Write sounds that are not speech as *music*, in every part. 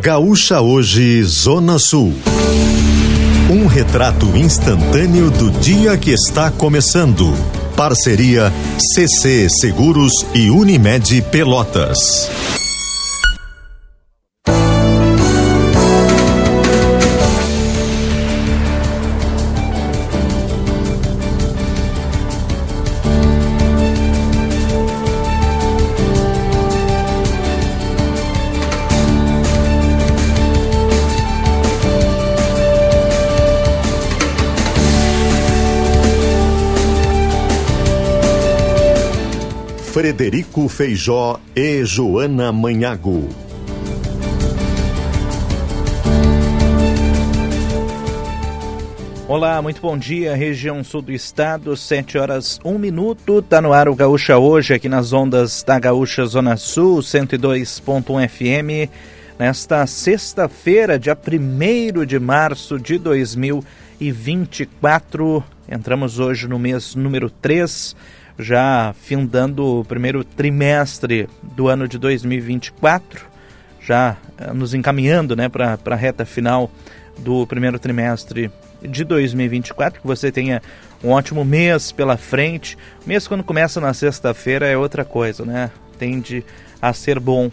Gaúcha Hoje, Zona Sul. Um retrato instantâneo do dia que está começando. Parceria CC Seguros e Unimed Pelotas. Frederico Feijó e Joana Manhago. Olá, muito bom dia, região sul do estado, 7 horas 1 minuto. Tá no ar o Gaúcha hoje, aqui nas ondas da Gaúcha Zona Sul, 102.1 FM. Nesta sexta-feira, dia 1 de março de 2024. Entramos hoje no mês número 3 já findando o primeiro trimestre do ano de 2024, já eh, nos encaminhando né, para a reta final do primeiro trimestre de 2024. Que você tenha um ótimo mês pela frente. O mês, quando começa na sexta-feira, é outra coisa, né? Tende a ser bom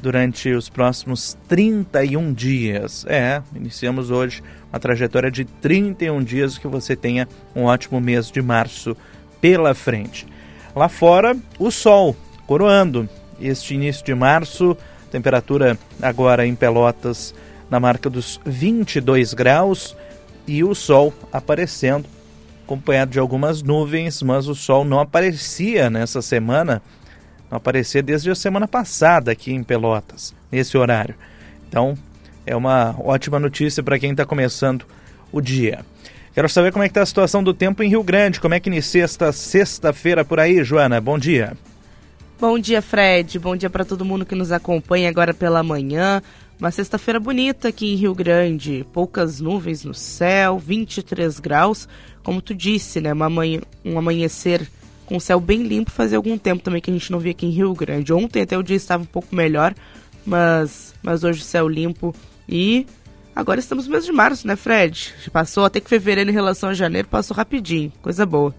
durante os próximos 31 dias. É, iniciamos hoje uma trajetória de 31 dias que você tenha um ótimo mês de março pela frente. Lá fora, o sol coroando este início de março, temperatura agora em Pelotas na marca dos 22 graus e o sol aparecendo, acompanhado de algumas nuvens, mas o sol não aparecia nessa semana, não aparecia desde a semana passada aqui em Pelotas, nesse horário. Então, é uma ótima notícia para quem está começando o dia. Quero saber como é que está a situação do tempo em Rio Grande. Como é que inicia esta sexta-feira por aí, Joana? Bom dia. Bom dia, Fred. Bom dia para todo mundo que nos acompanha agora pela manhã. Uma sexta-feira bonita aqui em Rio Grande. Poucas nuvens no céu, 23 graus. Como tu disse, né? Uma manhã, um amanhecer com o céu bem limpo. Fazia algum tempo também que a gente não via aqui em Rio Grande. Ontem até o dia estava um pouco melhor, mas, mas hoje o céu limpo e Agora estamos no mês de março, né, Fred? Passou até que fevereiro em relação a janeiro, passou rapidinho. Coisa boa.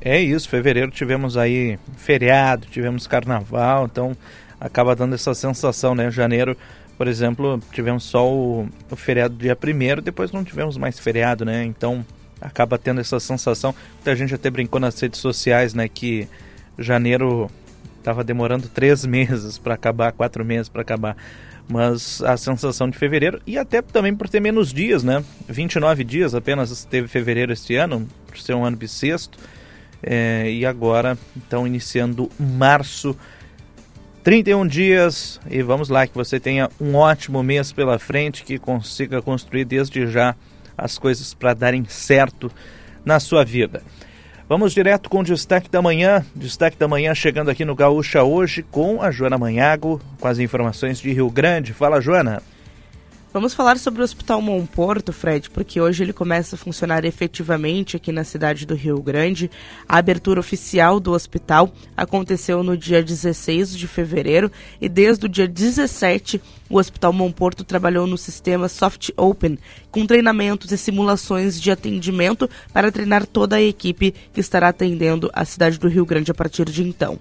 É isso, fevereiro tivemos aí feriado, tivemos carnaval, então acaba dando essa sensação, né? Janeiro, por exemplo, tivemos só o, o feriado dia primeiro, depois não tivemos mais feriado, né? Então acaba tendo essa sensação. Muita gente até brincou nas redes sociais, né? Que janeiro estava demorando três *laughs* meses para acabar, quatro meses para acabar mas a sensação de fevereiro, e até também por ter menos dias, né? 29 dias apenas teve fevereiro este ano, por ser um ano bissexto, é, e agora, então, iniciando março, 31 dias, e vamos lá, que você tenha um ótimo mês pela frente, que consiga construir desde já as coisas para darem certo na sua vida. Vamos direto com o destaque da manhã. Destaque da manhã chegando aqui no Gaúcha hoje com a Joana Manhago, com as informações de Rio Grande. Fala, Joana. Vamos falar sobre o Hospital Monporto, Fred, porque hoje ele começa a funcionar efetivamente aqui na cidade do Rio Grande. A abertura oficial do hospital aconteceu no dia 16 de fevereiro e desde o dia 17 o Hospital Monporto trabalhou no sistema Soft Open, com treinamentos e simulações de atendimento para treinar toda a equipe que estará atendendo a cidade do Rio Grande a partir de então.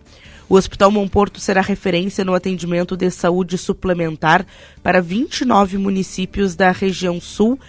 O Hospital Monporto será referência no atendimento de saúde suplementar para 29 municípios da região sul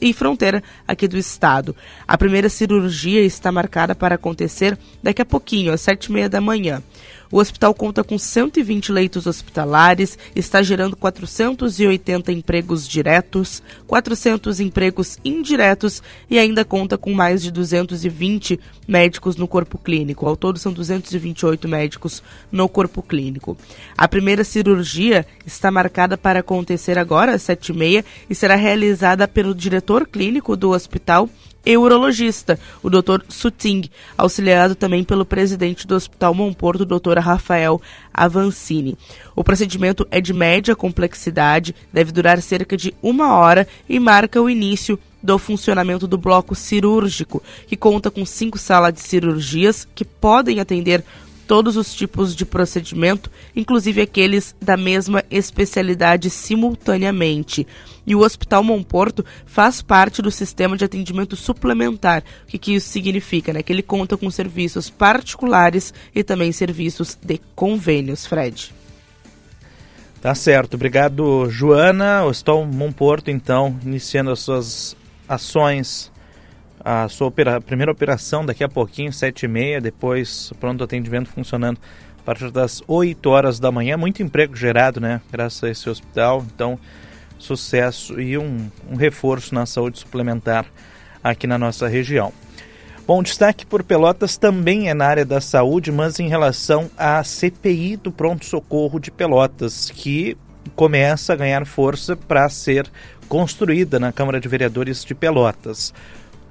e fronteira aqui do estado. A primeira cirurgia está marcada para acontecer daqui a pouquinho, às sete e meia da manhã. O hospital conta com 120 leitos hospitalares, está gerando 480 empregos diretos, 400 empregos indiretos e ainda conta com mais de 220 médicos no corpo clínico. Ao todo, são 228 médicos no corpo clínico. A primeira cirurgia está marcada para acontecer agora às 7h30 e será realizada pelo diretor clínico do hospital e urologista, o Dr. Suting, auxiliado também pelo presidente do Hospital Monporto, Dr. Rafael Avancini. O procedimento é de média complexidade, deve durar cerca de uma hora e marca o início do funcionamento do bloco cirúrgico, que conta com cinco salas de cirurgias que podem atender todos os tipos de procedimento, inclusive aqueles da mesma especialidade simultaneamente. E o Hospital Monporto faz parte do sistema de atendimento suplementar. O que, que isso significa? Né? Que ele conta com serviços particulares e também serviços de convênios, Fred. Tá certo. Obrigado, Joana. O Hospital Monporto, então, iniciando as suas ações a sua opera, primeira operação daqui a pouquinho, sete e meia, depois pronto atendimento funcionando a partir das 8 horas da manhã. Muito emprego gerado, né? Graças a esse hospital. Então, sucesso e um, um reforço na saúde suplementar aqui na nossa região. Bom, destaque por Pelotas também é na área da saúde, mas em relação à CPI do pronto-socorro de Pelotas, que começa a ganhar força para ser construída na Câmara de Vereadores de Pelotas.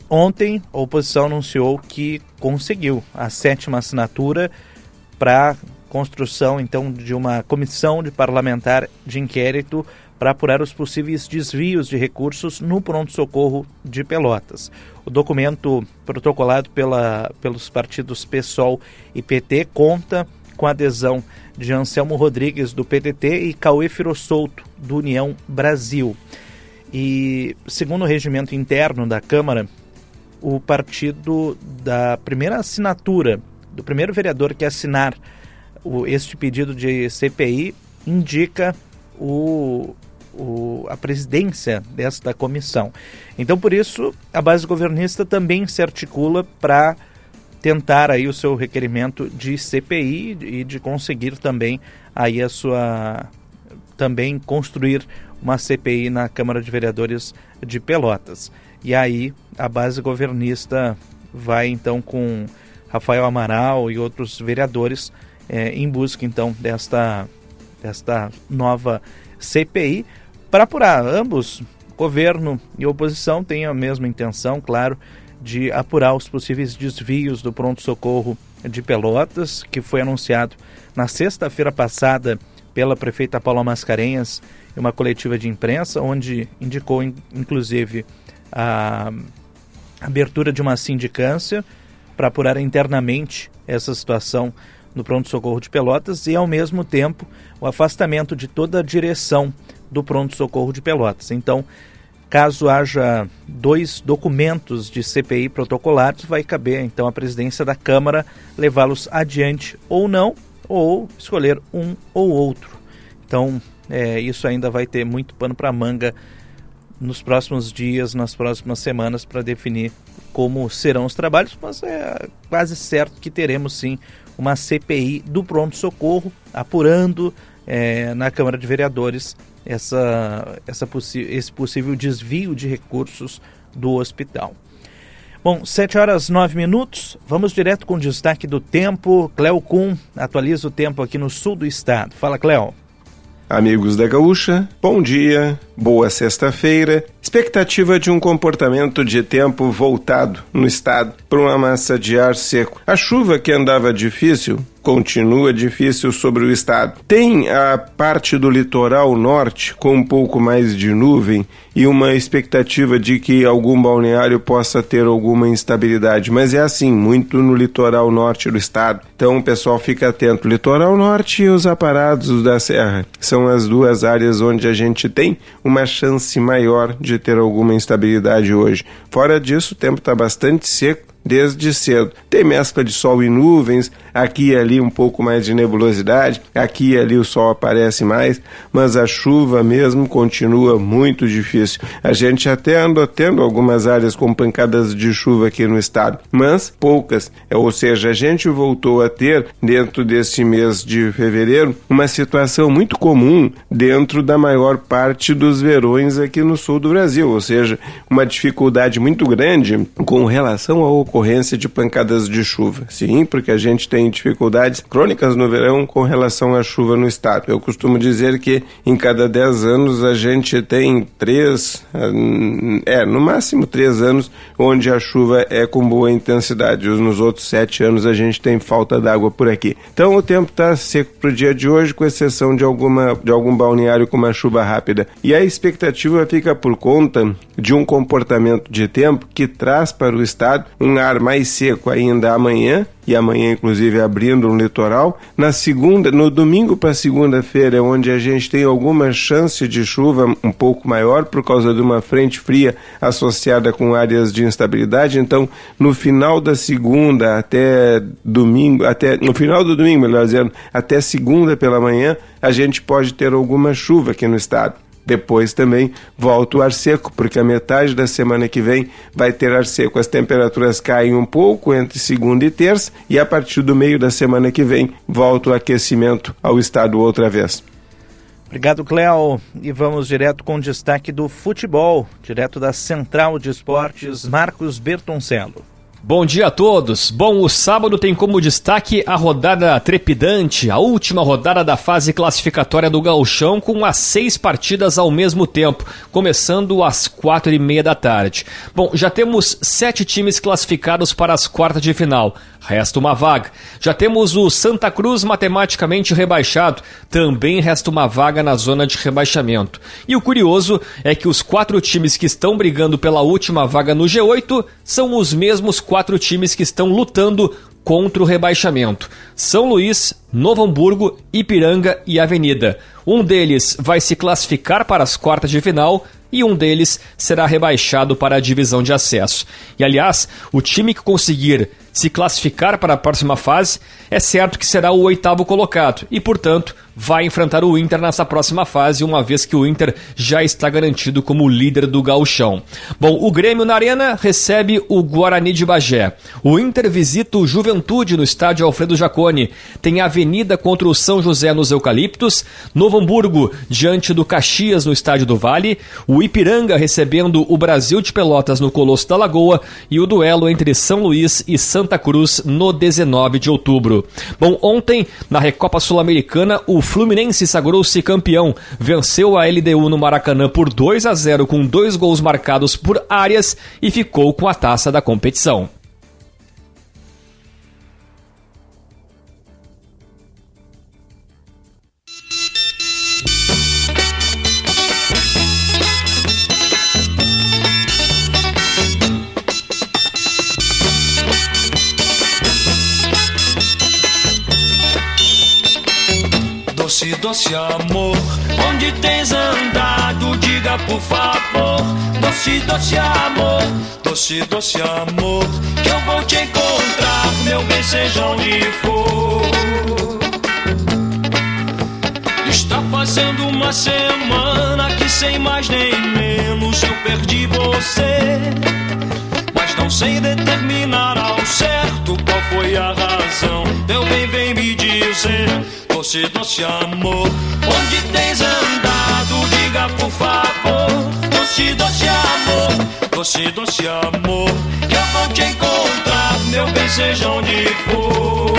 Ontem, a oposição anunciou que conseguiu a sétima assinatura para construção então de uma comissão de parlamentar de inquérito para apurar os possíveis desvios de recursos no pronto-socorro de Pelotas. O documento protocolado pela, pelos partidos PSOL e PT conta com a adesão de Anselmo Rodrigues, do PTT, e Cauê Firossolto, do União Brasil. E, segundo o regimento interno da Câmara, o partido da primeira assinatura, do primeiro vereador que assinar o, este pedido de CPI, indica o, o, a presidência desta comissão. Então, por isso, a base governista também se articula para tentar aí o seu requerimento de CPI e de conseguir também aí a sua também construir uma CPI na Câmara de Vereadores de Pelotas. E aí a base governista vai então com Rafael Amaral e outros vereadores é, em busca então desta, desta nova CPI para apurar. Ambos, governo e oposição, têm a mesma intenção, claro, de apurar os possíveis desvios do pronto-socorro de Pelotas, que foi anunciado na sexta-feira passada pela prefeita Paula Mascarenhas em uma coletiva de imprensa, onde indicou, inclusive, a abertura de uma sindicância para apurar internamente essa situação no pronto-socorro de Pelotas e, ao mesmo tempo, o afastamento de toda a direção do pronto-socorro de Pelotas. Então, caso haja dois documentos de CPI protocolados, vai caber então à presidência da Câmara levá-los adiante ou não, ou escolher um ou outro. Então, é, isso ainda vai ter muito pano para manga nos próximos dias, nas próximas semanas, para definir como serão os trabalhos, mas é quase certo que teremos sim uma CPI do pronto-socorro, apurando é, na Câmara de Vereadores essa, essa esse possível desvio de recursos do hospital. Bom, 7 horas 9 minutos, vamos direto com o destaque do tempo. Cleo Kuhn atualiza o tempo aqui no sul do estado. Fala, Cleo. Amigos da Gaúcha, bom dia, boa sexta-feira. Expectativa de um comportamento de tempo voltado no estado para uma massa de ar seco. A chuva que andava difícil continua difícil sobre o estado. Tem a parte do litoral norte com um pouco mais de nuvem e uma expectativa de que algum balneário possa ter alguma instabilidade, mas é assim, muito no litoral norte do estado. Então o pessoal fica atento. Litoral norte e os aparados da serra são as duas áreas onde a gente tem uma chance maior de ter alguma instabilidade hoje. Fora disso, o tempo está bastante seco desde cedo. Tem mescla de sol e nuvens, aqui e ali um pouco mais de nebulosidade, aqui e ali o sol aparece mais, mas a chuva mesmo continua muito difícil. A gente até andou tendo algumas áreas com pancadas de chuva aqui no estado, mas poucas. Ou seja, a gente voltou a ter, dentro desse mês de fevereiro, uma situação muito comum dentro da maior parte dos verões aqui no sul do Brasil, ou seja, uma dificuldade muito grande com relação ao ocorrência de pancadas de chuva. Sim, porque a gente tem dificuldades crônicas no verão com relação à chuva no estado. Eu costumo dizer que em cada 10 anos a gente tem três, é, no máximo três anos onde a chuva é com boa intensidade. Nos outros sete anos a gente tem falta d'água por aqui. Então o tempo está seco para o dia de hoje, com exceção de, alguma, de algum balneário com uma chuva rápida. E a expectativa fica por conta de um comportamento de tempo que traz para o estado um ar mais seco ainda amanhã e amanhã, inclusive, abrindo um litoral. Na segunda, no domingo para segunda-feira, é onde a gente tem alguma chance de chuva um pouco maior por causa de uma frente fria associada com áreas de instabilidade. Então, no final da segunda até domingo, até no final do domingo, melhor dizendo, até segunda pela manhã, a gente pode ter alguma chuva aqui no estado. Depois também volta o ar seco, porque a metade da semana que vem vai ter ar seco. As temperaturas caem um pouco entre segunda e terça, e a partir do meio da semana que vem volta o aquecimento ao estado outra vez. Obrigado, Cléo. E vamos direto com o destaque do futebol, direto da Central de Esportes, Marcos Bertoncello. Bom dia a todos. Bom, o sábado tem como destaque a rodada trepidante, a última rodada da fase classificatória do Gauchão, com as seis partidas ao mesmo tempo, começando às quatro e meia da tarde. Bom, já temos sete times classificados para as quartas de final. Resta uma vaga. Já temos o Santa Cruz matematicamente rebaixado. Também resta uma vaga na zona de rebaixamento. E o curioso é que os quatro times que estão brigando pela última vaga no G8 são os mesmos quatro times que estão lutando contra o rebaixamento: São Luís, Novo Hamburgo, Ipiranga e Avenida. Um deles vai se classificar para as quartas de final e um deles será rebaixado para a divisão de acesso. E aliás, o time que conseguir se classificar para a próxima fase, é certo que será o oitavo colocado e, portanto, vai enfrentar o Inter nessa próxima fase, uma vez que o Inter já está garantido como líder do gauchão. Bom, o Grêmio na Arena recebe o Guarani de Bagé. O Inter visita o Juventude no estádio Alfredo Jaconi. Tem a Avenida contra o São José nos Eucaliptos. Novo Hamburgo diante do Caxias no estádio do Vale. O Ipiranga recebendo o Brasil de Pelotas no Colosso da Lagoa. E o duelo entre São Luís e Santa Cruz no 19 de outubro. Bom, ontem, na Recopa Sul-Americana, o Fluminense sagrou-se campeão, venceu a LDU no Maracanã por 2 a 0 com dois gols marcados por Arias e ficou com a taça da competição. Doce, doce amor. Onde tens andado, diga por favor. Doce, doce amor, doce, doce amor. Que eu vou te encontrar, meu bem, seja onde for. Está fazendo uma semana que sem mais nem menos eu perdi você. Mas não sei determinar ao certo qual foi a razão. Meu bem, vem me dizer doce, doce amor. Onde tens andado, diga por favor. Doce, doce amor, doce, doce amor. Que eu vou te encontrar, meu bem, seja onde for.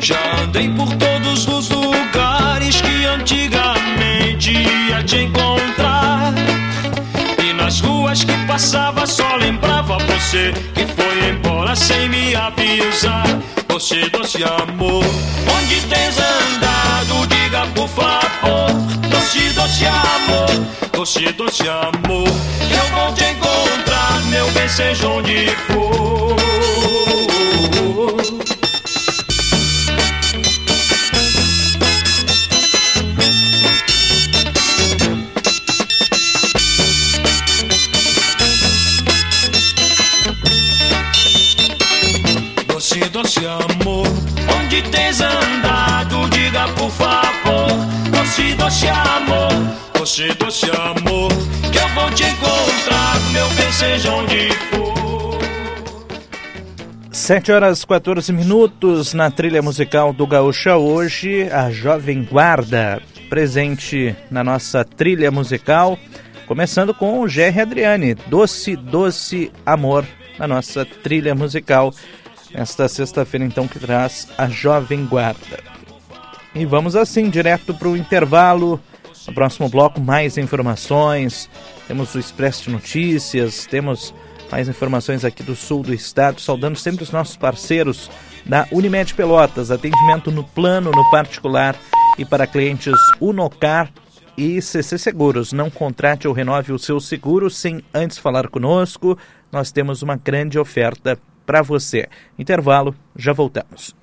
Já andei por todos os lugares que antigamente ia te encontrar. E nas ruas que passava só lembrava você que foi embora sem me avisar doce, doce amor. Onde tens andado, diga por favor. Doce, doce amor, doce, doce amor. Eu vou te encontrar, meu bem, seja onde for. Doce, doce amor, doce, doce amor, que eu vou te encontrar, meu bem, seja onde for. 7 horas 14 minutos na trilha musical do Gaúcha hoje, a Jovem Guarda, presente na nossa trilha musical, começando com o Jerry Adriane, Doce, Doce Amor, na nossa trilha musical esta sexta-feira, então, que traz a Jovem Guarda. E vamos assim, direto para o intervalo. No próximo bloco, mais informações. Temos o Expresso de Notícias, temos mais informações aqui do sul do estado, saudando sempre os nossos parceiros da Unimed Pelotas, atendimento no plano, no particular e para clientes Unocar e CC Seguros. Não contrate ou renove o seu seguro sem antes falar conosco. Nós temos uma grande oferta para você. Intervalo, já voltamos.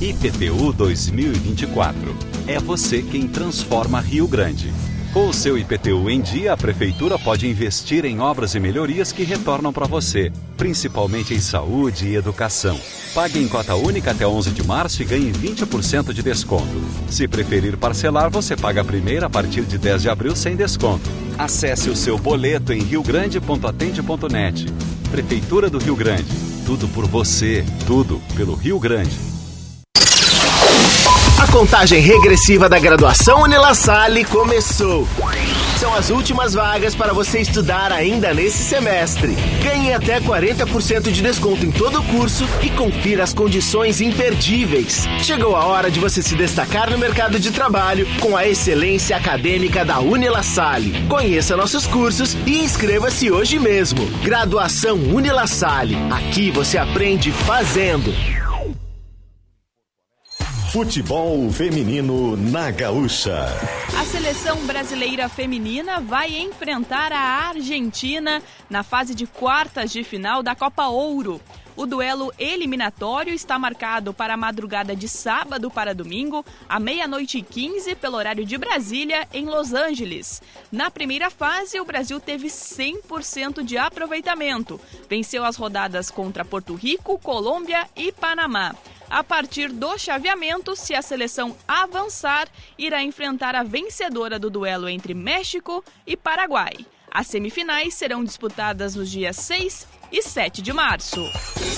IPTU 2024. É você quem transforma Rio Grande. Com o seu IPTU em dia, a Prefeitura pode investir em obras e melhorias que retornam para você, principalmente em saúde e educação. Pague em cota única até 11 de março e ganhe 20% de desconto. Se preferir parcelar, você paga a primeira a partir de 10 de abril sem desconto. Acesse o seu boleto em riogrande.atende.net. Prefeitura do Rio Grande. Tudo por você, tudo pelo Rio Grande. A contagem regressiva da graduação Unila Salle começou. São as últimas vagas para você estudar ainda nesse semestre. Ganhe até 40% de desconto em todo o curso e confira as condições imperdíveis. Chegou a hora de você se destacar no mercado de trabalho com a excelência acadêmica da Unila Salle. Conheça nossos cursos e inscreva-se hoje mesmo. Graduação Unila Salle. Aqui você aprende fazendo. Futebol feminino na Gaúcha. A seleção brasileira feminina vai enfrentar a Argentina na fase de quartas de final da Copa Ouro. O duelo eliminatório está marcado para a madrugada de sábado para domingo, à meia-noite e 15, pelo horário de Brasília, em Los Angeles. Na primeira fase, o Brasil teve 100% de aproveitamento. Venceu as rodadas contra Porto Rico, Colômbia e Panamá. A partir do chaveamento, se a seleção avançar, irá enfrentar a vencedora do duelo entre México e Paraguai. As semifinais serão disputadas nos dias 6 e 7 de março.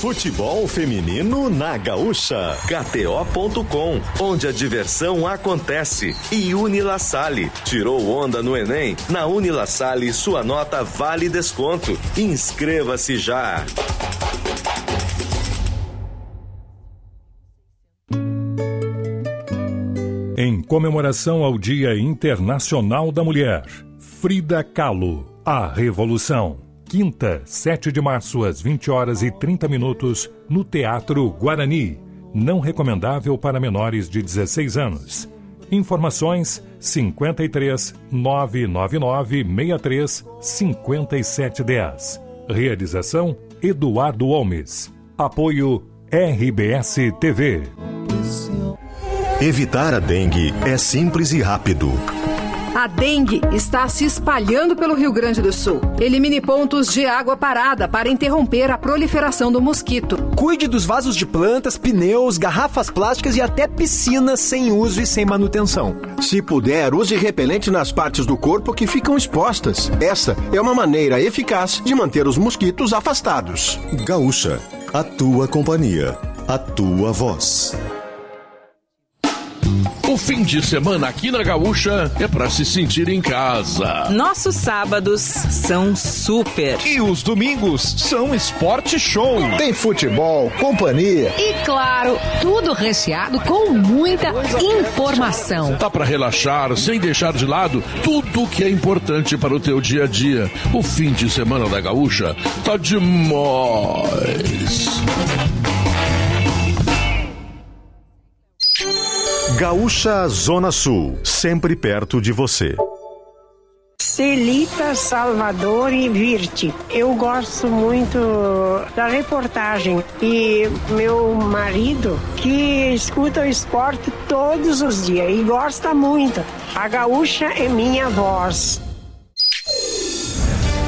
Futebol feminino na Gaúcha. KTO.com, onde a diversão acontece. E Unila Salle. Tirou onda no Enem? Na Unila Salle, sua nota vale desconto. Inscreva-se já. Em comemoração ao Dia Internacional da Mulher, Frida Kahlo, A Revolução. Quinta, 7 de março, às 20 horas e 30 minutos, no Teatro Guarani. Não recomendável para menores de 16 anos. Informações 53 999 63 5710. Realização Eduardo Holmes. Apoio RBS TV. Evitar a dengue é simples e rápido. A dengue está se espalhando pelo Rio Grande do Sul. Elimine pontos de água parada para interromper a proliferação do mosquito. Cuide dos vasos de plantas, pneus, garrafas plásticas e até piscinas sem uso e sem manutenção. Se puder, use repelente nas partes do corpo que ficam expostas. Essa é uma maneira eficaz de manter os mosquitos afastados. Gaúcha, a tua companhia, a tua voz. O fim de semana aqui na Gaúcha é para se sentir em casa. Nossos sábados são super. E os domingos são esporte show. Tem futebol, companhia. E claro, tudo recheado com muita informação. Tá para relaxar sem deixar de lado tudo que é importante para o teu dia a dia. O fim de semana da Gaúcha tá demais. Gaúcha Zona Sul, sempre perto de você. Celita Salvador e Virte. Eu gosto muito da reportagem e meu marido que escuta o esporte todos os dias e gosta muito. A gaúcha é minha voz.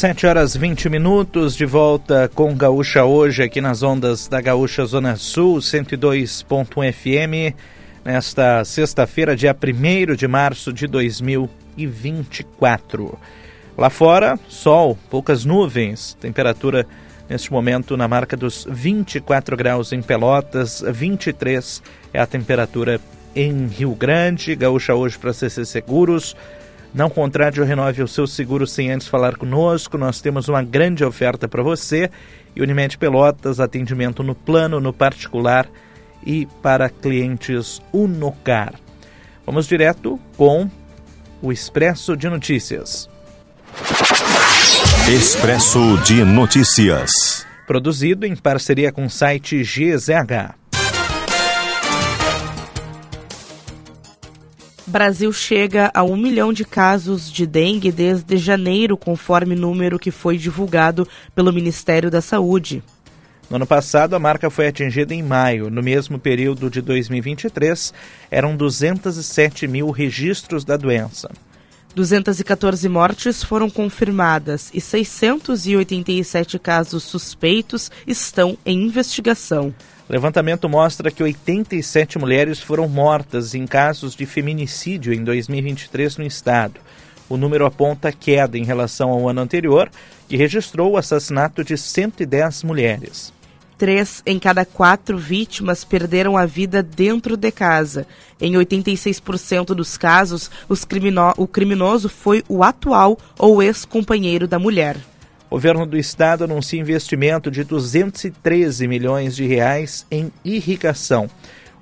Sete horas 20 minutos, de volta com Gaúcha hoje, aqui nas ondas da Gaúcha Zona Sul, 102.1 FM. nesta sexta-feira, dia 1 de março de 2024. Lá fora, sol, poucas nuvens, temperatura neste momento na marca dos 24 graus em Pelotas, 23 é a temperatura em Rio Grande. Gaúcha hoje para CC Seguros. Não contrate ou renove o seu seguro sem antes falar conosco. Nós temos uma grande oferta para você. Unimed Pelotas, atendimento no plano, no particular e para clientes Unocar. Vamos direto com o Expresso de Notícias. Expresso de Notícias. Produzido em parceria com o site GZH. Brasil chega a um milhão de casos de dengue desde janeiro, conforme número que foi divulgado pelo Ministério da Saúde. No ano passado, a marca foi atingida em maio. No mesmo período de 2023, eram 207 mil registros da doença. 214 mortes foram confirmadas e 687 casos suspeitos estão em investigação. O levantamento mostra que 87 mulheres foram mortas em casos de feminicídio em 2023 no estado. O número aponta queda em relação ao ano anterior, que registrou o assassinato de 110 mulheres. Três em cada quatro vítimas perderam a vida dentro de casa. Em 86% dos casos, o criminoso foi o atual ou ex-companheiro da mulher. O governo do estado anuncia investimento de 213 milhões de reais em irrigação.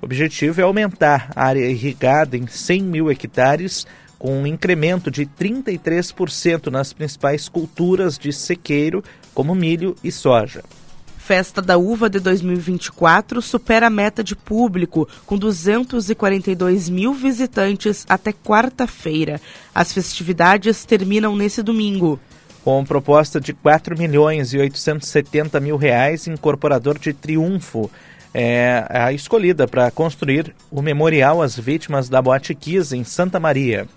O objetivo é aumentar a área irrigada em 100 mil hectares, com um incremento de 33% nas principais culturas de sequeiro, como milho e soja. Festa da Uva de 2024 supera a meta de público, com 242 mil visitantes até quarta-feira. As festividades terminam nesse domingo. Com proposta de 4 milhões e 870 mil reais, incorporador de Triunfo é a escolhida para construir o memorial às vítimas da Boate Kiss em Santa Maria.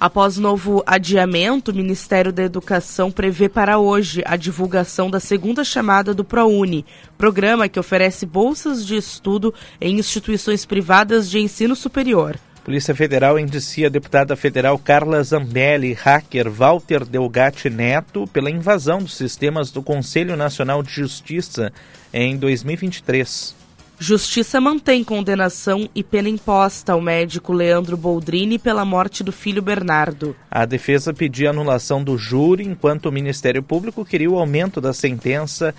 Após novo adiamento, o Ministério da Educação prevê para hoje a divulgação da segunda chamada do ProUni, programa que oferece bolsas de estudo em instituições privadas de ensino superior. Polícia Federal indicia a deputada federal Carla Zambelli, hacker Walter Delgatti Neto, pela invasão dos sistemas do Conselho Nacional de Justiça em 2023. Justiça mantém condenação e pena imposta ao médico Leandro Boldrini pela morte do filho Bernardo. A defesa pedia anulação do júri, enquanto o Ministério Público queria o aumento da sentença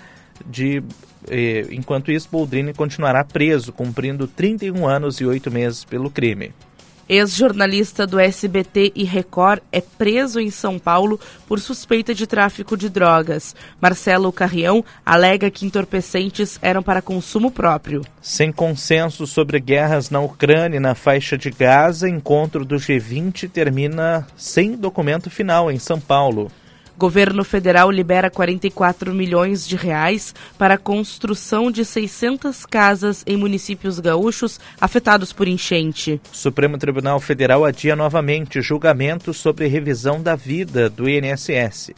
de. Eh, enquanto isso, Boldrini continuará preso, cumprindo 31 anos e 8 meses pelo crime. Ex-jornalista do SBT e Record é preso em São Paulo por suspeita de tráfico de drogas. Marcelo Carrião alega que entorpecentes eram para consumo próprio. Sem consenso sobre guerras na Ucrânia e na faixa de Gaza, encontro do G20 termina sem documento final em São Paulo. Governo federal libera 44 milhões de reais para a construção de 600 casas em municípios gaúchos afetados por enchente. Supremo Tribunal Federal adia novamente julgamento sobre revisão da vida do INSS.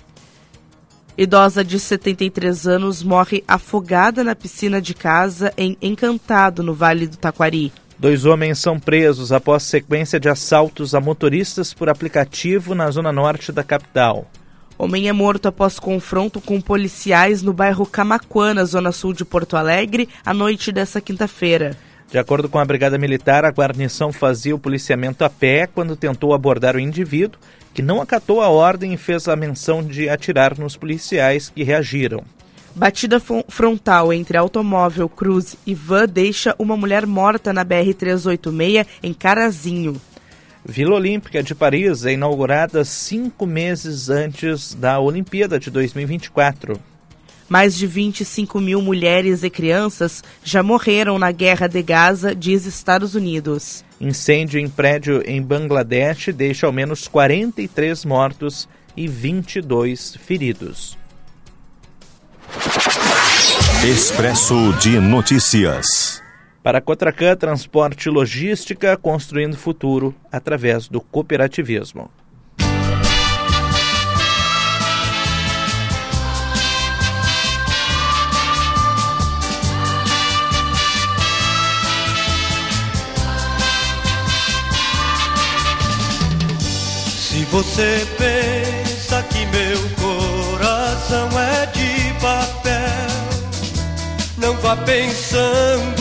Idosa de 73 anos morre afogada na piscina de casa em Encantado, no Vale do Taquari. Dois homens são presos após sequência de assaltos a motoristas por aplicativo na zona norte da capital. Homem é morto após confronto com policiais no bairro Camaquã, na zona sul de Porto Alegre, à noite dessa quinta-feira. De acordo com a Brigada Militar, a guarnição fazia o policiamento a pé quando tentou abordar o indivíduo, que não acatou a ordem e fez a menção de atirar nos policiais que reagiram. Batida frontal entre automóvel, cruz e van deixa uma mulher morta na BR-386 em Carazinho. Vila Olímpica de Paris é inaugurada cinco meses antes da Olimpíada de 2024. Mais de 25 mil mulheres e crianças já morreram na guerra de Gaza, diz Estados Unidos. Incêndio em prédio em Bangladesh deixa ao menos 43 mortos e 22 feridos. Expresso de Notícias. Para Cotracan, transporte e logística construindo futuro através do cooperativismo. Se você pensa que meu coração é de papel, não vá pensando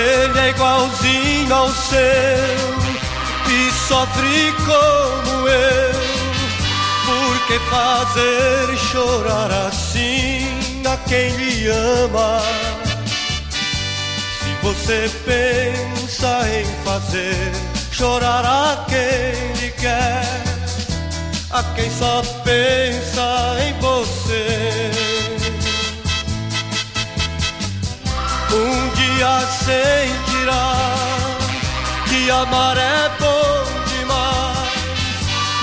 Ele é igualzinho ao seu e sofre como eu. Por que fazer chorar assim a quem lhe ama? Se você pensa em fazer chorar a quem lhe quer, a quem só pensa em você. Um dia sentirá que amar é bom demais.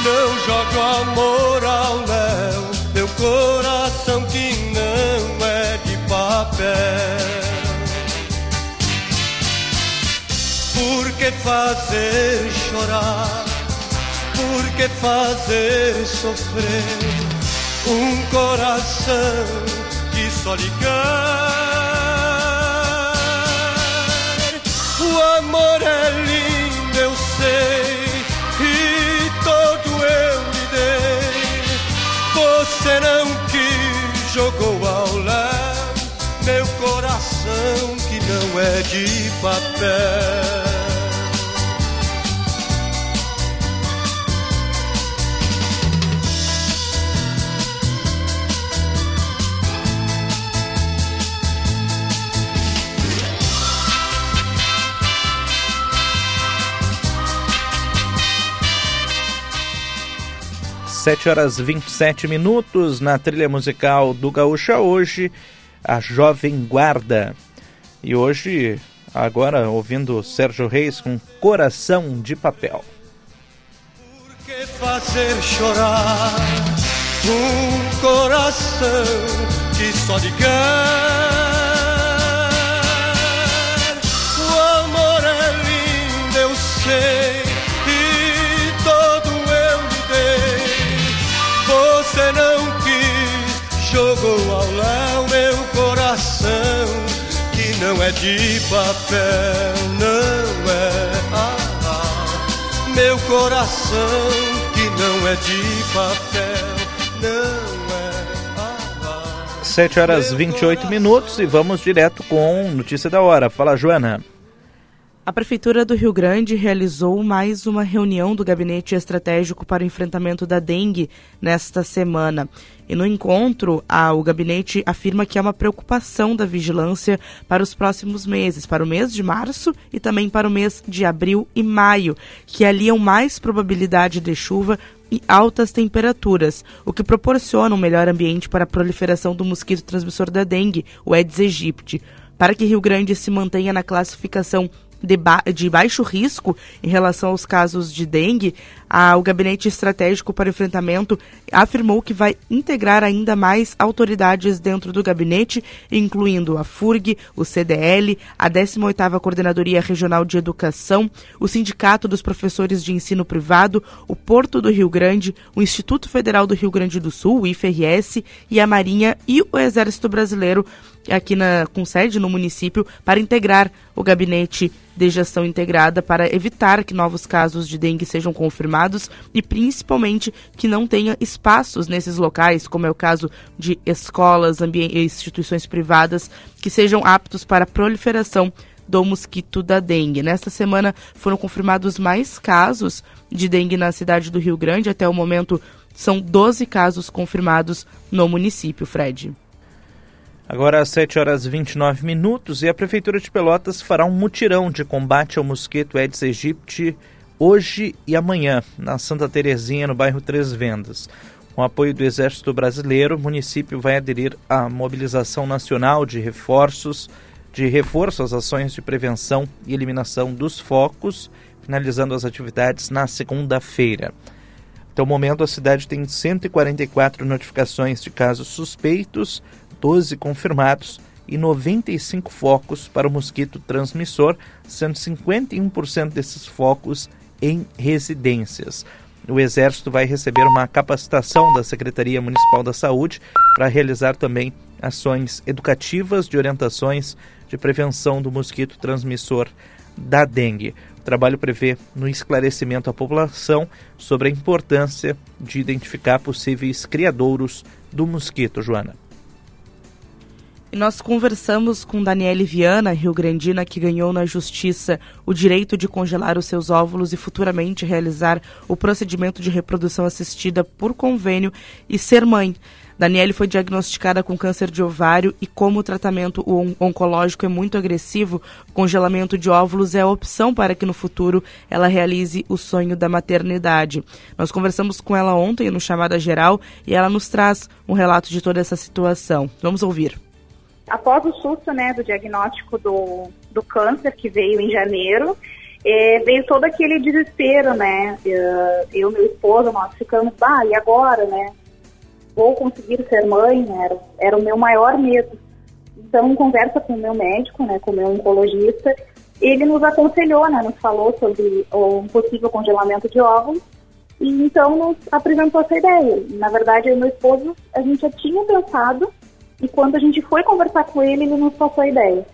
Não jogue o amor ao léu, meu coração que não é de papel. Por que fazer chorar? Por que fazer sofrer um coração que só lhe quer? O amor é lindo, eu sei, e todo eu lhe dei. Você não quis, jogou ao léu meu coração que não é de papel. Sete horas 27 minutos na trilha musical do Gaúcha hoje, a Jovem Guarda. E hoje, agora ouvindo Sérgio Reis com Coração de Papel. Por que fazer chorar um coração que só lhe quer? O amor é lindo, eu sei, jogou ao léu meu coração, que não é de papel, não é. Ah, ah, meu coração, que não é de papel, não é. 7 horas 28 minutos e vamos direto com notícia da hora. Fala, Joana. A Prefeitura do Rio Grande realizou mais uma reunião do Gabinete Estratégico para o Enfrentamento da Dengue nesta semana. E no encontro, a, o gabinete afirma que há uma preocupação da vigilância para os próximos meses, para o mês de março e também para o mês de abril e maio, que aliam mais probabilidade de chuva e altas temperaturas, o que proporciona um melhor ambiente para a proliferação do mosquito transmissor da dengue, o Aedes aegypti. Para que Rio Grande se mantenha na classificação de, ba de, baixo risco em relação aos casos de dengue, a, o Gabinete Estratégico para Enfrentamento afirmou que vai integrar ainda mais autoridades dentro do gabinete, incluindo a FURG, o CDL, a 18ª Coordenadoria Regional de Educação, o Sindicato dos Professores de Ensino Privado, o Porto do Rio Grande, o Instituto Federal do Rio Grande do Sul, o IFRS, e a Marinha e o Exército Brasileiro aqui na, com sede no município para integrar o gabinete de gestão integrada para evitar que novos casos de dengue sejam confirmados e principalmente que não tenha espaços nesses locais, como é o caso de escolas, instituições privadas, que sejam aptos para a proliferação do mosquito da dengue. Nesta semana foram confirmados mais casos de dengue na cidade do Rio Grande. Até o momento são 12 casos confirmados no município, Fred. Agora às 7 horas 29 minutos e a Prefeitura de Pelotas fará um mutirão de combate ao mosquito Aedes aegypti hoje e amanhã na Santa Terezinha, no bairro Três Vendas. Com apoio do Exército Brasileiro, o município vai aderir à mobilização nacional de reforços, de reforço às ações de prevenção e eliminação dos focos, finalizando as atividades na segunda-feira. Até o momento, a cidade tem 144 notificações de casos suspeitos, 12 confirmados e 95 focos para o mosquito transmissor, sendo 51% desses focos em residências. O Exército vai receber uma capacitação da Secretaria Municipal da Saúde para realizar também ações educativas de orientações de prevenção do mosquito transmissor da dengue. O trabalho prevê no esclarecimento à população sobre a importância de identificar possíveis criadouros do mosquito, Joana. E nós conversamos com Daniele Viana, rio-grandina, que ganhou na justiça o direito de congelar os seus óvulos e futuramente realizar o procedimento de reprodução assistida por convênio e ser mãe. Daniele foi diagnosticada com câncer de ovário e, como o tratamento oncológico é muito agressivo, o congelamento de óvulos é a opção para que no futuro ela realize o sonho da maternidade. Nós conversamos com ela ontem no Chamada Geral e ela nos traz um relato de toda essa situação. Vamos ouvir. Após o susto né, do diagnóstico do, do câncer, que veio em janeiro, é, veio todo aquele desespero, né? Eu e meu esposo, nós ficamos, ah, e agora, né? Vou conseguir ser mãe? Né? Era, era o meu maior medo. Então, conversa com o meu médico, né, com o meu oncologista, ele nos aconselhou, né, nos falou sobre um possível congelamento de óvulos e então nos apresentou essa ideia. Na verdade, eu e meu esposo, a gente já tinha pensado e quando a gente foi conversar com ele, ele nos passou a ideia.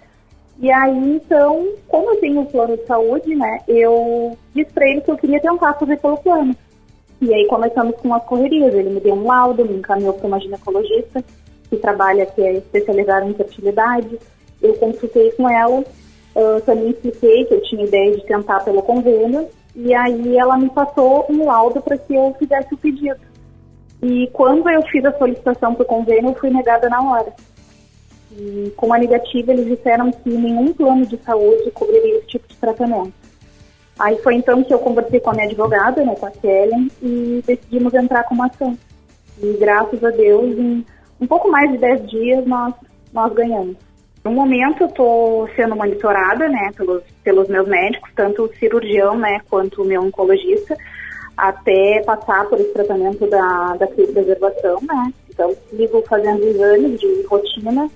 E aí, então, como eu tenho o plano de saúde, né, eu disse para ele que eu queria tentar fazer pelo plano. E aí começamos com as correrias. Ele me deu um laudo, me encaminhou para uma ginecologista que trabalha, que é especializada em fertilidade. Eu consultei com ela, também expliquei que eu tinha ideia de tentar pelo convênio. E aí ela me passou um laudo para que eu fizesse o pedido. E quando eu fiz a solicitação para o convênio, eu fui negada na hora. E com a negativa, eles disseram que nenhum plano de saúde cobriria esse tipo de tratamento. Aí foi então que eu conversei com a minha advogada, né, com a Kellen, e decidimos entrar com uma ação. E graças a Deus, em um pouco mais de 10 dias, nós, nós ganhamos. No momento, eu estou sendo monitorada, né, pelos, pelos meus médicos, tanto o cirurgião, né, quanto o meu oncologista, até passar por esse tratamento da, da preservação, né? Então, sigo fazendo exames de rotina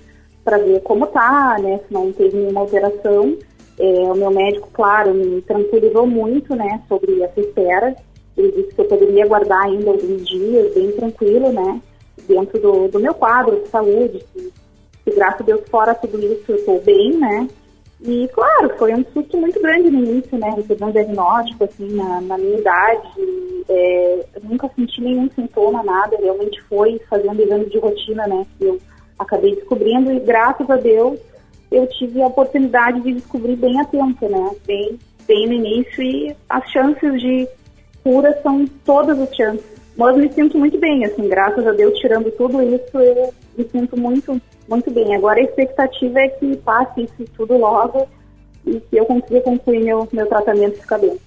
para ver como tá, né? Se não teve nenhuma alteração. É, o meu médico, claro, me tranquilizou muito, né? Sobre essa espera. Ele disse que eu poderia aguardar ainda alguns dias, bem tranquilo, né? Dentro do, do meu quadro de saúde. Que, que, graças a Deus, fora tudo isso, eu estou bem, né? E, claro, foi um susto muito grande no início, né? Receber um diagnóstico, assim, na, na minha idade. É, eu nunca senti nenhum sintoma, nada. Realmente foi fazendo exame de rotina, né? Que eu acabei descobrindo e, graças a Deus, eu tive a oportunidade de descobrir bem a tempo, né? Bem, bem no início e as chances de cura são todas as chances. Mas me sinto muito bem, assim, graças a Deus, tirando tudo isso, eu me sinto muito muito bem. Agora a expectativa é que passe isso tudo logo e que eu consiga concluir meu, meu tratamento de cabelo.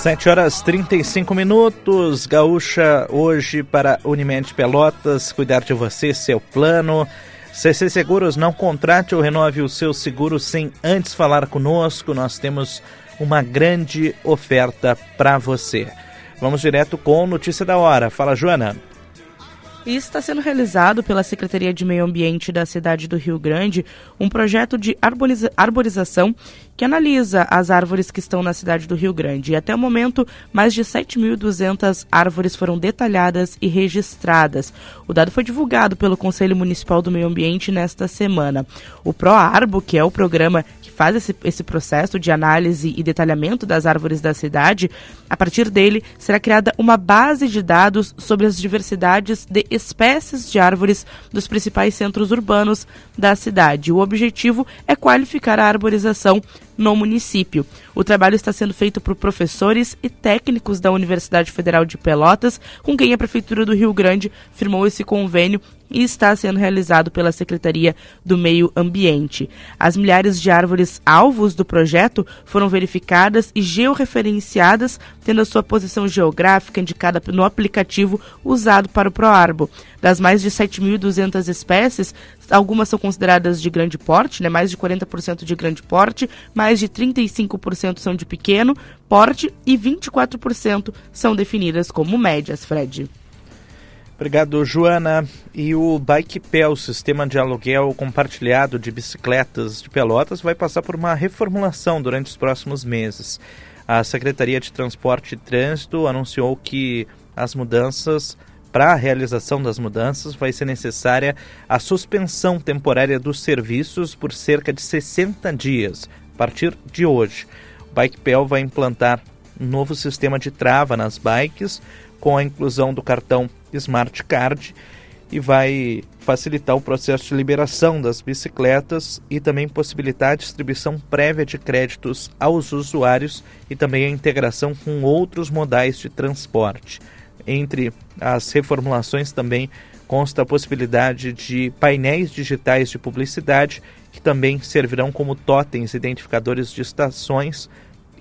7 horas 35 minutos. Gaúcha hoje para Unimed Pelotas. Cuidar de você, seu plano. CC Seguros, não contrate ou renove o seu seguro sem antes falar conosco. Nós temos uma grande oferta para você. Vamos direto com notícia da hora. Fala, Joana. E está sendo realizado pela Secretaria de Meio Ambiente da cidade do Rio Grande um projeto de arboriza arborização que analisa as árvores que estão na cidade do Rio Grande. E até o momento, mais de 7.200 árvores foram detalhadas e registradas. O dado foi divulgado pelo Conselho Municipal do Meio Ambiente nesta semana. O ProArbo, que é o programa que faz esse, esse processo de análise e detalhamento das árvores da cidade, a partir dele será criada uma base de dados sobre as diversidades de espécies de árvores dos principais centros urbanos da cidade. O objetivo é qualificar a arborização no município. O trabalho está sendo feito por professores e técnicos da Universidade Federal de Pelotas, com quem a Prefeitura do Rio Grande firmou esse convênio e está sendo realizado pela Secretaria do Meio Ambiente. As milhares de árvores alvos do projeto foram verificadas e georreferenciadas, tendo a sua posição geográfica indicada no aplicativo usado para o Proarbo. Das mais de 7.200 espécies, algumas são consideradas de grande porte, né, mais de 40% de grande porte, mais de 35% são de pequeno porte e 24% são definidas como médias, Fred. Obrigado, Joana. E o BikePel, sistema de aluguel compartilhado de bicicletas de Pelotas, vai passar por uma reformulação durante os próximos meses. A Secretaria de Transporte e Trânsito anunciou que as mudanças, para a realização das mudanças, vai ser necessária a suspensão temporária dos serviços por cerca de 60 dias, a partir de hoje. O BikePel vai implantar um novo sistema de trava nas bikes, com a inclusão do cartão Smart Card e vai facilitar o processo de liberação das bicicletas e também possibilitar a distribuição prévia de créditos aos usuários e também a integração com outros modais de transporte. Entre as reformulações também consta a possibilidade de painéis digitais de publicidade que também servirão como totens identificadores de estações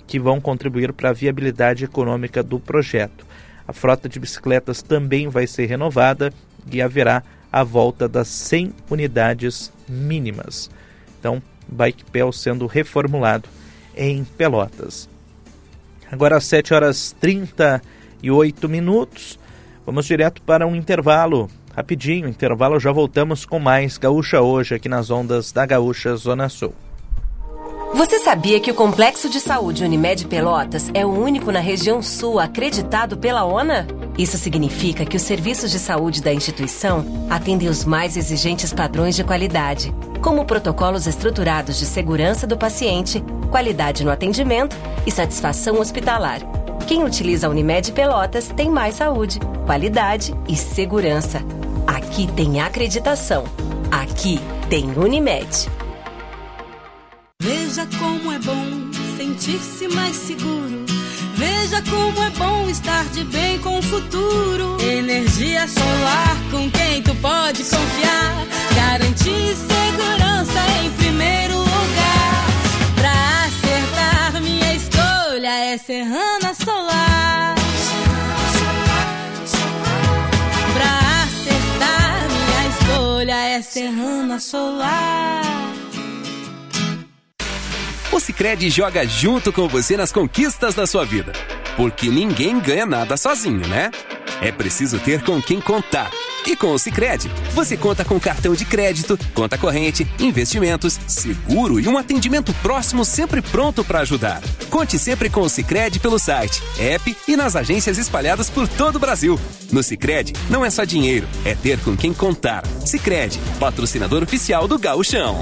que vão contribuir para a viabilidade econômica do projeto. A frota de bicicletas também vai ser renovada e haverá a volta das 100 unidades mínimas. Então, Bikepel sendo reformulado em Pelotas. Agora às 7 horas 38 minutos. Vamos direto para um intervalo. Rapidinho, intervalo, já voltamos com mais Gaúcha hoje aqui nas ondas da Gaúcha Zona Sul. Você sabia que o Complexo de Saúde Unimed Pelotas é o único na região sul acreditado pela ONA? Isso significa que os serviços de saúde da instituição atendem os mais exigentes padrões de qualidade, como protocolos estruturados de segurança do paciente, qualidade no atendimento e satisfação hospitalar. Quem utiliza a Unimed Pelotas tem mais saúde, qualidade e segurança. Aqui tem acreditação. Aqui tem Unimed. Veja como é bom sentir-se mais seguro. Veja como é bom estar de bem com o futuro. Energia solar com quem tu pode confiar. Garantir segurança em primeiro lugar. Escolha é Serrana Solar. Pra acertar, minha escolha é Serrana Solar. O Sicredi joga junto com você nas conquistas da sua vida. Porque ninguém ganha nada sozinho, né? É preciso ter com quem contar. E com o Sicredi, você conta com cartão de crédito, conta corrente, investimentos, seguro e um atendimento próximo sempre pronto para ajudar. Conte sempre com o Sicredi pelo site, app e nas agências espalhadas por todo o Brasil. No Sicredi, não é só dinheiro, é ter com quem contar. Sicredi, patrocinador oficial do Gauchão.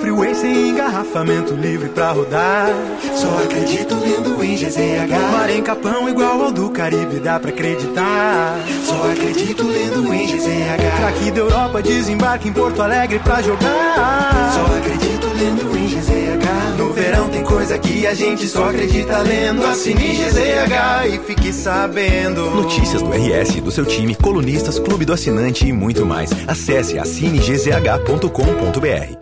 Freeway sem engarrafamento livre pra rodar. Só acredito lendo em GZH. Mar em Capão igual ao do Caribe, dá pra acreditar. Só acredito lendo em GZH. Craque da Europa desembarque em Porto Alegre pra jogar. Só acredito lendo em GZH. No verão tem coisa que a gente só acredita lendo. Assine GZH e fique sabendo. Notícias do RS, do seu time, colunistas, clube do assinante e muito mais. Acesse assinegzh.com.br.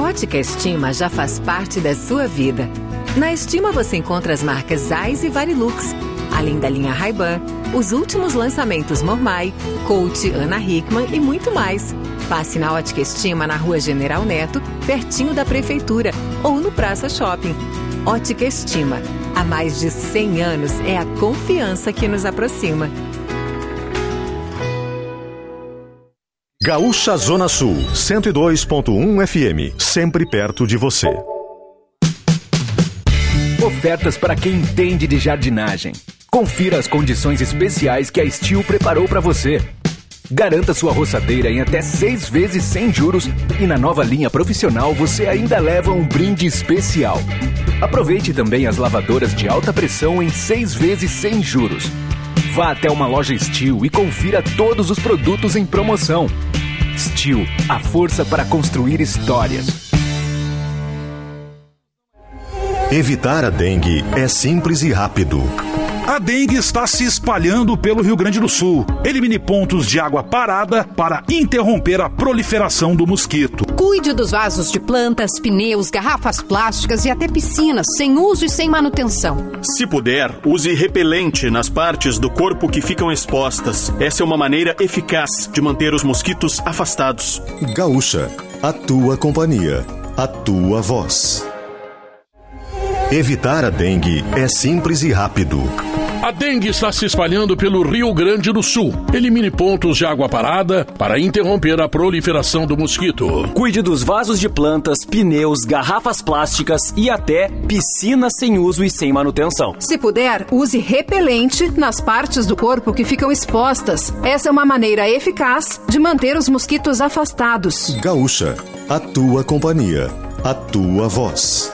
Ótica Estima já faz parte da sua vida. Na Estima você encontra as marcas Zeiss e Varilux, além da linha Ray-Ban, os últimos lançamentos Mormai, Coach, Ana Hickman e muito mais. Passe na Ótica Estima na Rua General Neto, pertinho da Prefeitura, ou no Praça Shopping. Ótica Estima. Há mais de 100 anos é a confiança que nos aproxima. Gaúcha Zona Sul, 102.1 FM, sempre perto de você. Ofertas para quem entende de jardinagem. Confira as condições especiais que a Steel preparou para você. Garanta sua roçadeira em até seis vezes sem juros e na nova linha profissional você ainda leva um brinde especial. Aproveite também as lavadoras de alta pressão em seis vezes sem juros. Vá até uma loja Steel e confira todos os produtos em promoção. Steel, a força para construir histórias. Evitar a dengue é simples e rápido. A dengue está se espalhando pelo Rio Grande do Sul. Elimine pontos de água parada para interromper a proliferação do mosquito. Cuide dos vasos de plantas, pneus, garrafas plásticas e até piscinas, sem uso e sem manutenção. Se puder, use repelente nas partes do corpo que ficam expostas. Essa é uma maneira eficaz de manter os mosquitos afastados. Gaúcha, a tua companhia, a tua voz. Evitar a dengue é simples e rápido. A dengue está se espalhando pelo Rio Grande do Sul. Elimine pontos de água parada para interromper a proliferação do mosquito. Cuide dos vasos de plantas, pneus, garrafas plásticas e até piscinas sem uso e sem manutenção. Se puder, use repelente nas partes do corpo que ficam expostas. Essa é uma maneira eficaz de manter os mosquitos afastados. Gaúcha, a tua companhia, a tua voz.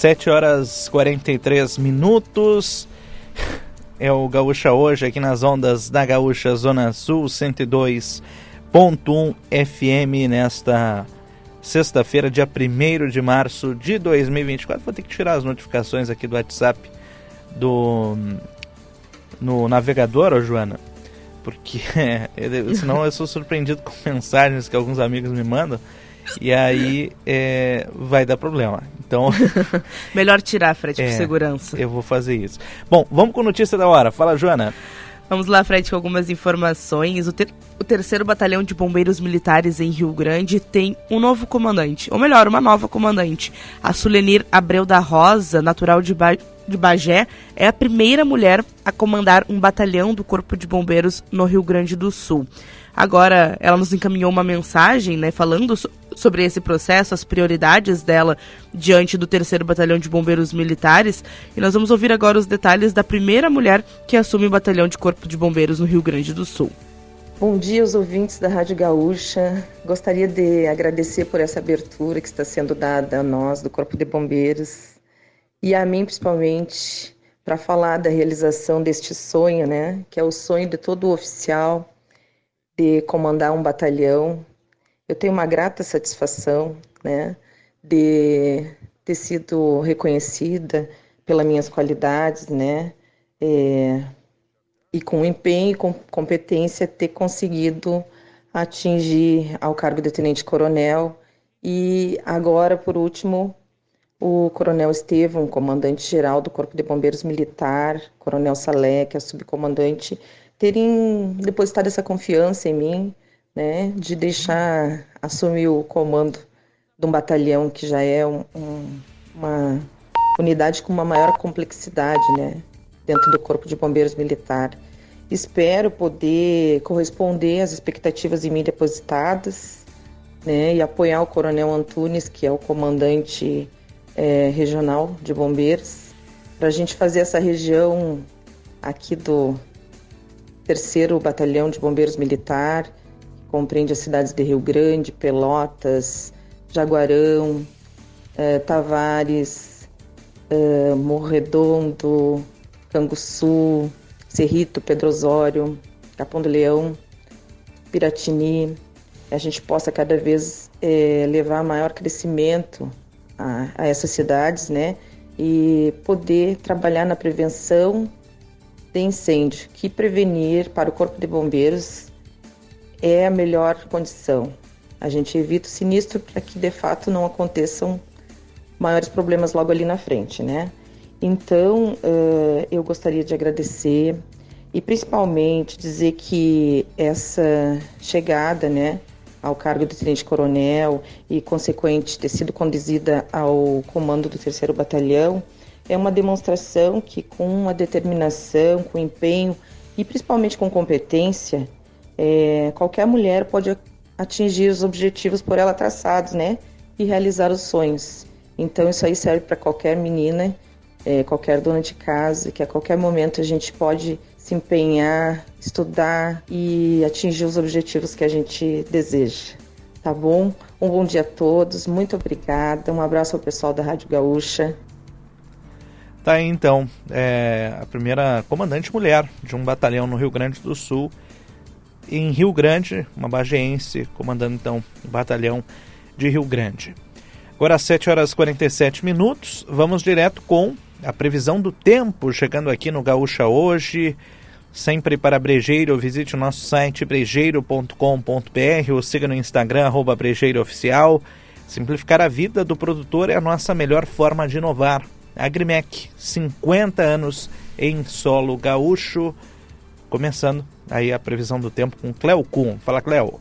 Sete horas 43 minutos. É o Gaúcha hoje aqui nas ondas da Gaúcha Zona Sul 102.1 FM nesta sexta-feira, dia 1 de março de 2024. Vou ter que tirar as notificações aqui do WhatsApp do no navegador, ô Joana, porque *laughs* senão eu sou surpreendido com mensagens que alguns amigos me mandam e aí é, vai dar problema. Então. *laughs* Melhor tirar, Fred, é, por segurança. Eu vou fazer isso. Bom, vamos com notícia da hora. Fala, Joana. Vamos lá, Fred, com algumas informações. O, ter o terceiro batalhão de bombeiros militares em Rio Grande tem um novo comandante, ou melhor, uma nova comandante. A Sulenir Abreu da Rosa, natural de, ba de Bagé, é a primeira mulher a comandar um batalhão do Corpo de Bombeiros no Rio Grande do Sul. Agora, ela nos encaminhou uma mensagem, né, falando so sobre esse processo, as prioridades dela diante do terceiro batalhão de bombeiros militares. E nós vamos ouvir agora os detalhes da primeira mulher que assume o batalhão de corpo de bombeiros no Rio Grande do Sul. Bom dia aos ouvintes da Rádio Gaúcha. Gostaria de agradecer por essa abertura que está sendo dada a nós do Corpo de Bombeiros e a mim principalmente para falar da realização deste sonho, né, que é o sonho de todo oficial de comandar um batalhão. Eu tenho uma grata satisfação, né, de ter sido reconhecida pelas minhas qualidades, né, é, e com empenho e com competência ter conseguido atingir ao cargo de tenente-coronel e agora, por último, o Coronel Estevam, comandante-geral do Corpo de Bombeiros Militar, Coronel Salé, que é subcomandante terem depositado essa confiança em mim, né, de deixar assumir o comando de um batalhão que já é um, um, uma, unidade com uma maior complexidade, né, dentro do Corpo de Bombeiros Militar. Espero poder corresponder às expectativas em mim depositadas, né, e apoiar o Coronel Antunes, que é o comandante é, regional de bombeiros, para a gente fazer essa região aqui do terceiro batalhão de bombeiros militar, que compreende as cidades de Rio Grande, Pelotas, Jaguarão, eh, Tavares, eh, Morredondo, Canguçu, Cerrito, Pedro Osório, Capão do Leão, Piratini, a gente possa cada vez eh, levar maior crescimento a, a essas cidades, né? E poder trabalhar na prevenção de incêndio, que prevenir para o Corpo de Bombeiros é a melhor condição. A gente evita o sinistro para que de fato não aconteçam maiores problemas logo ali na frente, né? Então, uh, eu gostaria de agradecer e principalmente dizer que essa chegada, né, ao cargo de tenente-coronel e consequente ter sido conduzida ao comando do terceiro batalhão é uma demonstração que com a determinação, com empenho e principalmente com competência, é, qualquer mulher pode atingir os objetivos por ela traçados, né, e realizar os sonhos. Então isso aí serve para qualquer menina, é, qualquer dona de casa, que a qualquer momento a gente pode se empenhar, estudar e atingir os objetivos que a gente deseja. Tá bom? Um bom dia a todos, muito obrigada. Um abraço ao pessoal da Rádio Gaúcha. Tá aí então, é, a primeira comandante mulher de um batalhão no Rio Grande do Sul. Em Rio Grande, uma bageense comandando então o batalhão de Rio Grande. Agora às 7 horas e 47 minutos, vamos direto com a previsão do tempo, chegando aqui no Gaúcha hoje. Sempre para Brejeiro, visite o nosso site brejeiro.com.br ou siga no Instagram, arroba Brejeiro Oficial. Simplificar a vida do produtor é a nossa melhor forma de inovar. Agrimec, 50 anos em solo gaúcho. Começando aí a previsão do tempo com Cleo Kuhn. Fala, Cleo.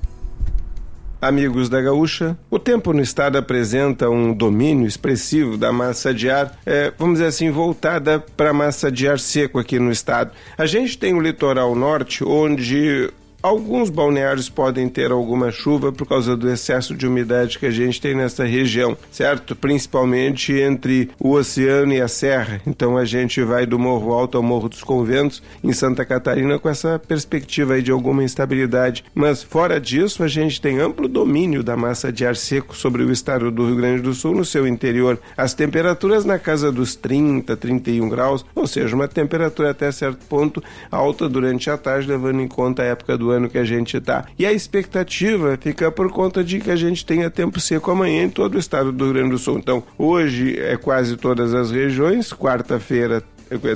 Amigos da Gaúcha, o tempo no estado apresenta um domínio expressivo da massa de ar, é, vamos dizer assim, voltada para a massa de ar seco aqui no estado. A gente tem o litoral norte, onde Alguns balneários podem ter alguma chuva por causa do excesso de umidade que a gente tem nessa região, certo? Principalmente entre o oceano e a serra. Então a gente vai do Morro Alto ao Morro dos Conventos em Santa Catarina com essa perspectiva de alguma instabilidade. Mas fora disso, a gente tem amplo domínio da massa de ar seco sobre o estado do Rio Grande do Sul no seu interior. As temperaturas na casa dos 30, 31 graus, ou seja, uma temperatura até certo ponto alta durante a tarde, levando em conta a época do ano que a gente está. E a expectativa fica por conta de que a gente tenha tempo seco amanhã em todo o estado do Rio Grande do Sul. Então, hoje é quase todas as regiões, quarta-feira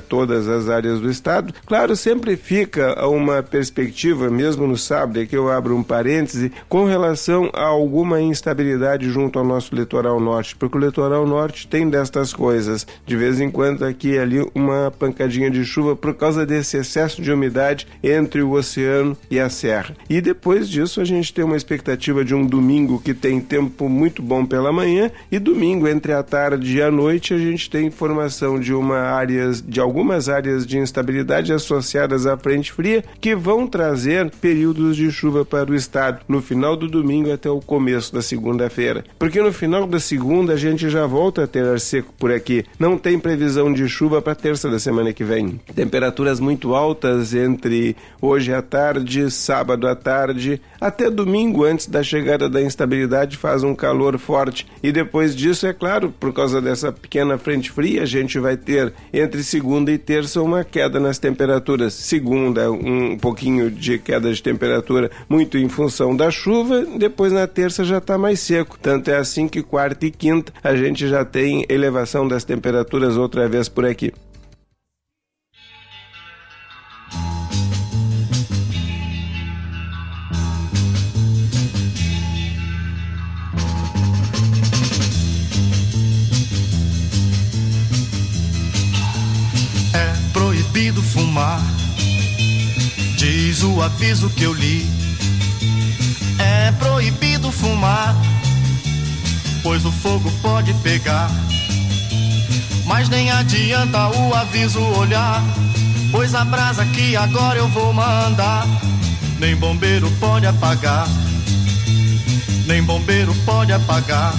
todas as áreas do estado. Claro, sempre fica uma perspectiva, mesmo no sábado, é que eu abro um parêntese, com relação a alguma instabilidade junto ao nosso litoral norte, porque o litoral norte tem destas coisas. De vez em quando aqui e ali uma pancadinha de chuva por causa desse excesso de umidade entre o oceano e a serra. E depois disso a gente tem uma expectativa de um domingo que tem tempo muito bom pela manhã e domingo entre a tarde e a noite a gente tem informação de uma áreas de algumas áreas de instabilidade associadas à frente fria que vão trazer períodos de chuva para o estado no final do domingo até o começo da segunda-feira. Porque no final da segunda a gente já volta a ter ar seco por aqui. Não tem previsão de chuva para terça da semana que vem. Temperaturas muito altas entre hoje à tarde, sábado à tarde, até domingo antes da chegada da instabilidade faz um calor forte. E depois disso, é claro, por causa dessa pequena frente fria, a gente vai ter entre segunda e terça uma queda nas temperaturas. Segunda, um pouquinho de queda de temperatura, muito em função da chuva. Depois na terça já está mais seco. Tanto é assim que quarta e quinta a gente já tem elevação das temperaturas outra vez por aqui. Proibido fumar. Diz o aviso que eu li. É proibido fumar, pois o fogo pode pegar. Mas nem adianta o aviso olhar, pois a brasa que agora eu vou mandar, nem bombeiro pode apagar, nem bombeiro pode apagar.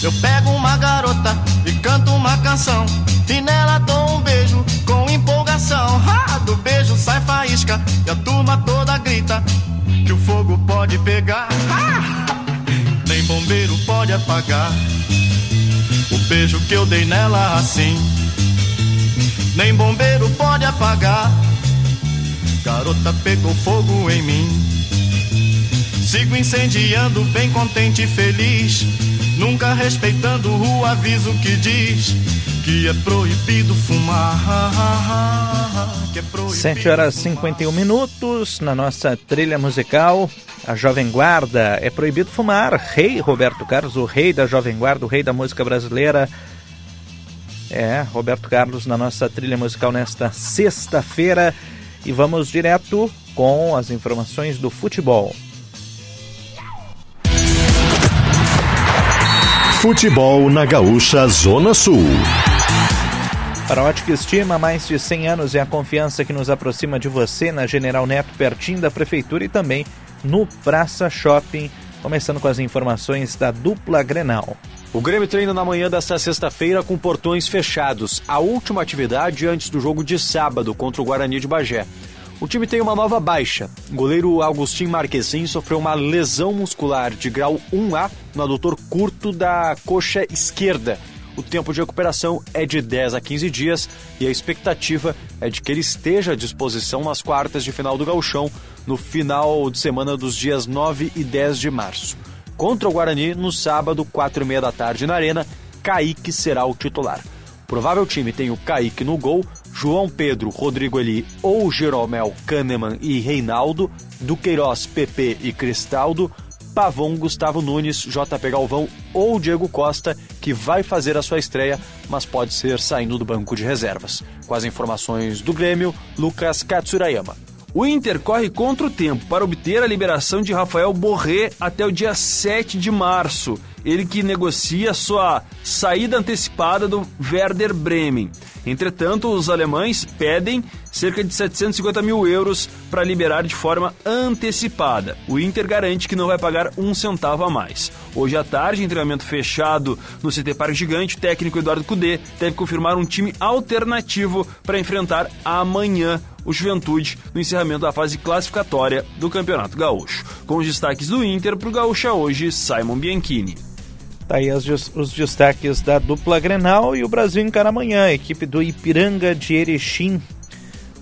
Eu pego uma garota e canto uma canção, e nela dou um beijo com empolgação. Ah, do beijo sai faísca e a turma toda grita que o fogo pode pegar. Ah, nem bombeiro pode apagar o beijo que eu dei nela assim. Nem bombeiro pode apagar. Garota pegou fogo em mim. Sigo incendiando, bem contente e feliz. Nunca respeitando o aviso que diz que é proibido fumar. Que é proibido 7 horas e 51 minutos na nossa trilha musical. A Jovem Guarda é proibido fumar. Rei Roberto Carlos, o rei da Jovem Guarda, o rei da música brasileira. É, Roberto Carlos na nossa trilha musical nesta sexta-feira. E vamos direto com as informações do futebol. Futebol na Gaúcha Zona Sul. Para a Ótica Estima, mais de 100 anos é a confiança que nos aproxima de você na General Neto, pertinho da Prefeitura e também no Praça Shopping. Começando com as informações da dupla Grenal. O Grêmio treina na manhã desta sexta-feira com portões fechados, a última atividade antes do jogo de sábado contra o Guarani de Bagé. O time tem uma nova baixa. O goleiro Agostinho Marquezin sofreu uma lesão muscular de grau 1A no adutor curto da coxa esquerda. O tempo de recuperação é de 10 a 15 dias e a expectativa é de que ele esteja à disposição nas quartas de final do Gauchão, no final de semana dos dias 9 e 10 de março. Contra o Guarani, no sábado, 4 e meia da tarde na Arena, Kaique será o titular. Provável time tem o Kaique no gol, João Pedro, Rodrigo Eli ou Jeromel, Kahneman e Reinaldo, Duqueiroz, PP e Cristaldo, Pavon, Gustavo Nunes, JP Galvão ou Diego Costa, que vai fazer a sua estreia, mas pode ser saindo do banco de reservas. Com as informações do Grêmio, Lucas Katsurayama. O Inter corre contra o tempo para obter a liberação de Rafael Borré até o dia 7 de março. Ele que negocia sua saída antecipada do Werder Bremen. Entretanto, os alemães pedem cerca de 750 mil euros para liberar de forma antecipada. O Inter garante que não vai pagar um centavo a mais. Hoje à tarde, em treinamento fechado no CT Parque Gigante, o técnico Eduardo Cudê deve confirmar um time alternativo para enfrentar amanhã o Juventude no encerramento da fase classificatória do Campeonato Gaúcho. Com os destaques do Inter para o Gaúcha hoje, Simon Bianchini. Tá aí os, destaques da dupla Grenal e o Brasil encara amanhã, a equipe do Ipiranga de Erechim.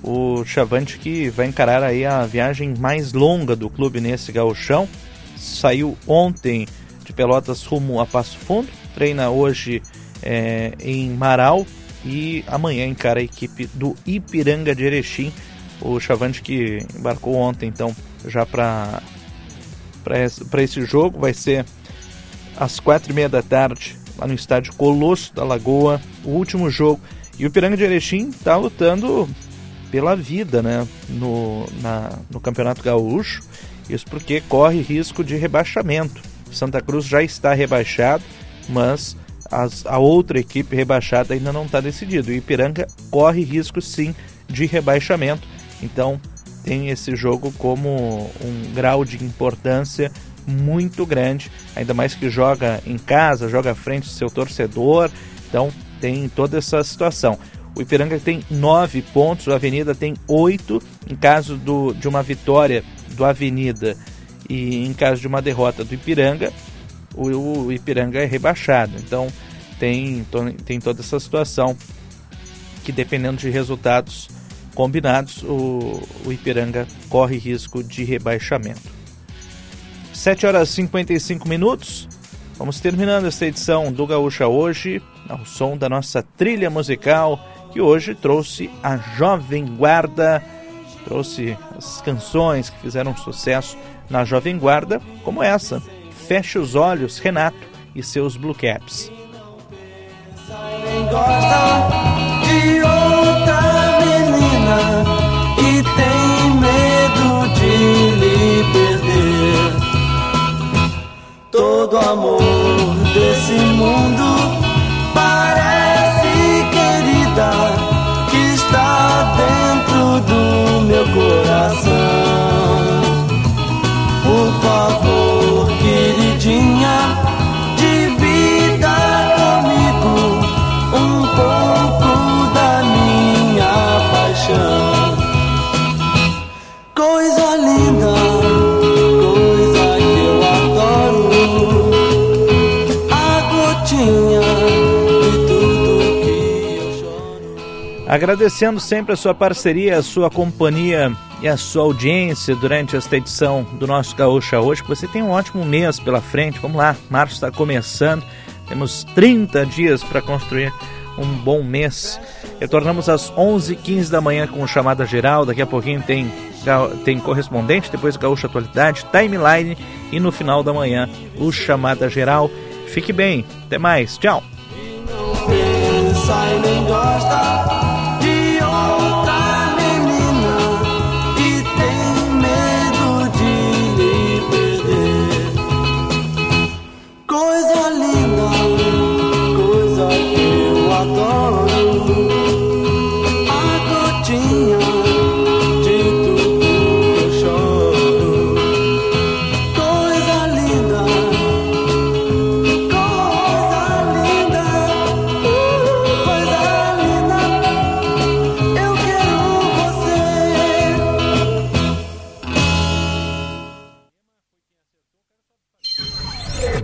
O Chavante que vai encarar aí a viagem mais longa do clube nesse gauchão. Saiu ontem de Pelotas rumo a Passo Fundo, treina hoje é, em Marau e amanhã encara a equipe do Ipiranga de Erechim. O Chavante que embarcou ontem, então, já para esse jogo, vai ser às quatro e meia da tarde, lá no estádio Colosso da Lagoa, o último jogo. E o Piranga de Erechim está lutando pela vida né, no, na, no Campeonato Gaúcho, isso porque corre risco de rebaixamento. Santa Cruz já está rebaixado, mas as, a outra equipe rebaixada ainda não está decidido. O Ipiranga corre risco sim de rebaixamento, então tem esse jogo como um grau de importância muito grande, ainda mais que joga em casa, joga à frente do seu torcedor, então tem toda essa situação. O Ipiranga tem nove pontos, o Avenida tem oito. Em caso do, de uma vitória do Avenida e em caso de uma derrota do Ipiranga, o, o Ipiranga é rebaixado. Então tem, tem toda essa situação que dependendo de resultados combinados, o, o Ipiranga corre risco de rebaixamento. 7 horas e 55 minutos. Vamos terminando esta edição do Gaúcha hoje, ao som da nossa trilha musical, que hoje trouxe a Jovem Guarda, trouxe as canções que fizeram sucesso na Jovem Guarda, como essa, Feche os Olhos, Renato e seus Blue Caps. Todo amor desse Agradecendo sempre a sua parceria, a sua companhia e a sua audiência durante esta edição do nosso Gaúcha hoje. Você tem um ótimo mês pela frente. Vamos lá, março está começando. Temos 30 dias para construir um bom mês. Retornamos às 11h15 da manhã com chamada geral. Daqui a pouquinho tem, tem correspondente, depois Gaúcha Atualidade, timeline e no final da manhã o chamada geral. Fique bem, até mais, tchau.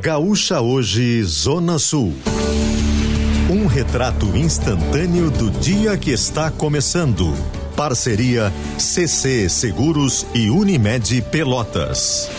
Gaúcha Hoje, Zona Sul. Um retrato instantâneo do dia que está começando. Parceria CC Seguros e Unimed Pelotas.